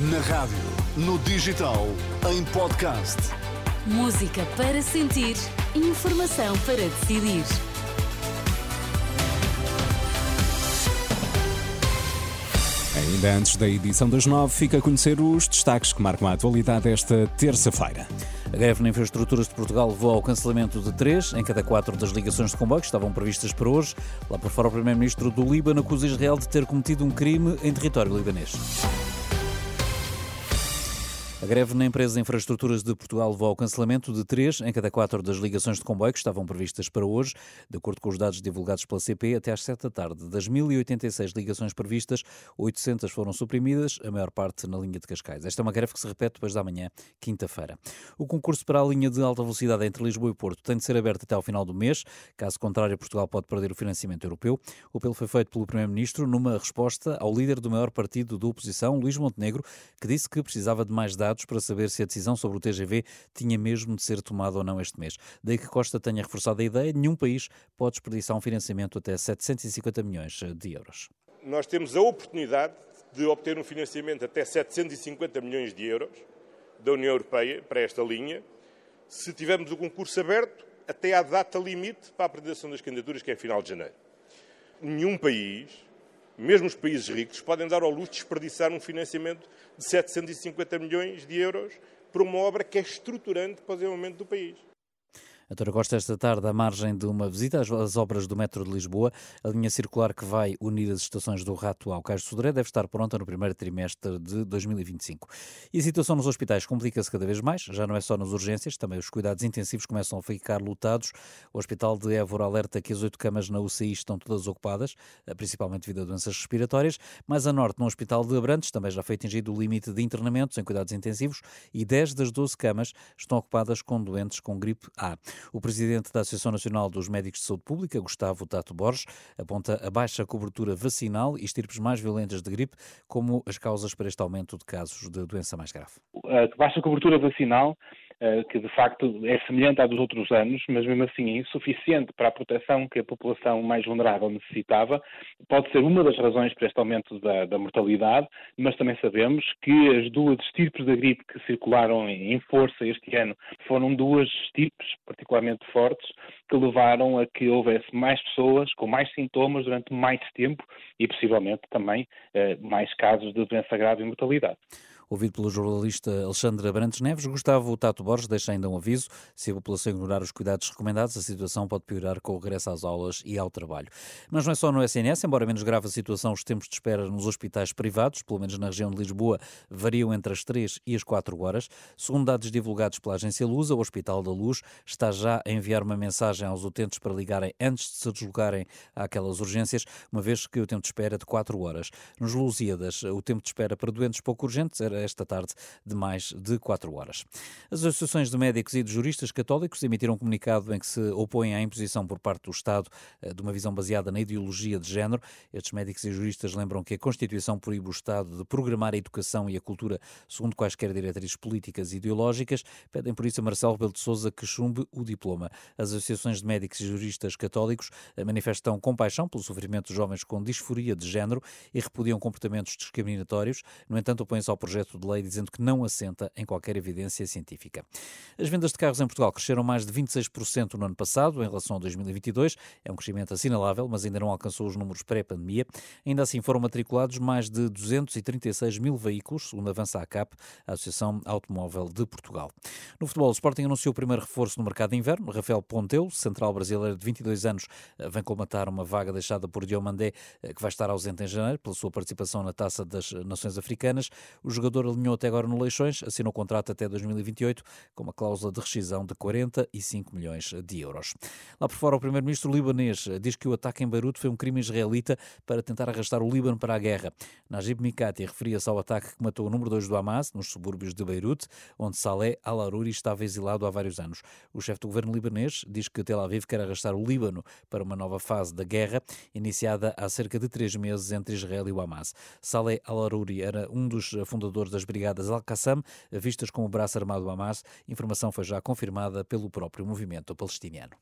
Na rádio, no digital, em podcast. Música para sentir, informação para decidir. Ainda antes da edição das nove, fica a conhecer os destaques que marcam a atualidade esta terça-feira. A greve na Infraestruturas de Portugal levou ao cancelamento de três em cada quatro das ligações de comboio que estavam previstas para hoje. Lá por fora, o Primeiro-Ministro do Líbano acusa Israel de ter cometido um crime em território libanês. A greve na empresa de infraestruturas de Portugal levou ao cancelamento de três em cada quatro das ligações de comboio que estavam previstas para hoje. De acordo com os dados divulgados pela CP, até às 7 da tarde, das 1.086 ligações previstas, 800 foram suprimidas, a maior parte na linha de Cascais. Esta é uma greve que se repete depois da manhã, quinta-feira. O concurso para a linha de alta velocidade entre Lisboa e Porto tem de ser aberto até ao final do mês. Caso contrário, Portugal pode perder o financiamento europeu. O apelo foi feito pelo Primeiro-Ministro numa resposta ao líder do maior partido da oposição, Luís Montenegro, que disse que precisava de mais dados dados para saber se a decisão sobre o TGV tinha mesmo de ser tomada ou não este mês. Daí que Costa tenha reforçado a ideia, nenhum país pode desperdiçar um financiamento até 750 milhões de euros. Nós temos a oportunidade de obter um financiamento até 750 milhões de euros da União Europeia para esta linha, se tivermos o concurso aberto até à data limite para a apresentação das candidaturas, que é final de janeiro. Nenhum país mesmo os países ricos podem dar ao luxo de desperdiçar um financiamento de 750 milhões de euros para uma obra que é estruturante para o desenvolvimento do país. António Costa, esta tarde, à margem de uma visita às obras do metro de Lisboa, a linha circular que vai unir as estações do Rato ao Cais de Sodré deve estar pronta no primeiro trimestre de 2025. E a situação nos hospitais complica-se cada vez mais, já não é só nas urgências, também os cuidados intensivos começam a ficar lotados. O Hospital de Évora alerta que as oito camas na UCI estão todas ocupadas, eh, principalmente devido a doenças respiratórias. Mais a norte, no Hospital de Abrantes, também já foi atingido o limite de internamentos em cuidados intensivos e 10 das 12 camas estão ocupadas com doentes com gripe A. O presidente da Associação Nacional dos Médicos de Saúde Pública, Gustavo Tato Borges, aponta a baixa cobertura vacinal e estirpes mais violentas de gripe como as causas para este aumento de casos de doença mais grave. A baixa cobertura vacinal que de facto é semelhante à dos outros anos, mas mesmo assim é insuficiente para a proteção que a população mais vulnerável necessitava, pode ser uma das razões para este aumento da, da mortalidade, mas também sabemos que as duas estirpes da gripe que circularam em força este ano foram duas estirpes particularmente fortes que levaram a que houvesse mais pessoas com mais sintomas durante mais tempo e possivelmente também eh, mais casos de doença grave e mortalidade. Ouvido pelo jornalista Alexandre Abrantes Neves, Gustavo Tato Borges deixa ainda um aviso. Se a população ignorar os cuidados recomendados, a situação pode piorar com o regresso às aulas e ao trabalho. Mas não é só no SNS, embora menos grave a situação, os tempos de espera nos hospitais privados, pelo menos na região de Lisboa, variam entre as 3 e as 4 horas. Segundo dados divulgados pela agência Lusa, o Hospital da Luz está já a enviar uma mensagem aos utentes para ligarem antes de se deslocarem àquelas urgências, uma vez que o tempo de espera é de 4 horas. Nos Lusíadas, o tempo de espera para doentes pouco urgentes era esta tarde de mais de 4 horas. As associações de médicos e de juristas católicos emitiram um comunicado em que se opõem à imposição por parte do Estado eh, de uma visão baseada na ideologia de género. Estes médicos e juristas lembram que a Constituição proíbe o Estado de programar a educação e a cultura segundo quaisquer diretrizes políticas e ideológicas. Pedem por isso a Marcelo Rebelo de Sousa que chumbe o diploma. As associações de médicos e juristas católicos eh, manifestam compaixão pelo sofrimento de jovens com disforia de género e repudiam comportamentos discriminatórios. No entanto, opõem-se ao projeto projeto de lei dizendo que não assenta em qualquer evidência científica. As vendas de carros em Portugal cresceram mais de 26% no ano passado em relação a 2022. É um crescimento assinalável, mas ainda não alcançou os números pré-pandemia. Ainda assim foram matriculados mais de 236 mil veículos, segundo avança a ACAP, a Associação Automóvel de Portugal. No futebol, o Sporting anunciou o primeiro reforço no mercado de inverno. Rafael Ponteu, central brasileiro de 22 anos, vem colmatar uma vaga deixada por Diomandé, que vai estar ausente em janeiro pela sua participação na Taça das Nações Africanas. O jogador jogador alinhou até agora no Leixões, assinou contrato até 2028 com uma cláusula de rescisão de 45 milhões de euros. Lá por fora, o primeiro-ministro libanês diz que o ataque em Beirute foi um crime israelita para tentar arrastar o Líbano para a guerra. Najib Mikati referia-se ao ataque que matou o número 2 do Hamas, nos subúrbios de Beirute, onde Saleh al-Aruri estava exilado há vários anos. O chefe do governo libanês diz que Tel Aviv quer arrastar o Líbano para uma nova fase da guerra, iniciada há cerca de três meses entre Israel e o Hamas. Saleh al-Aruri era um dos fundadores das brigadas Al-Qassam, vistas como o braço armado do Hamas. Informação foi já confirmada pelo próprio movimento palestiniano.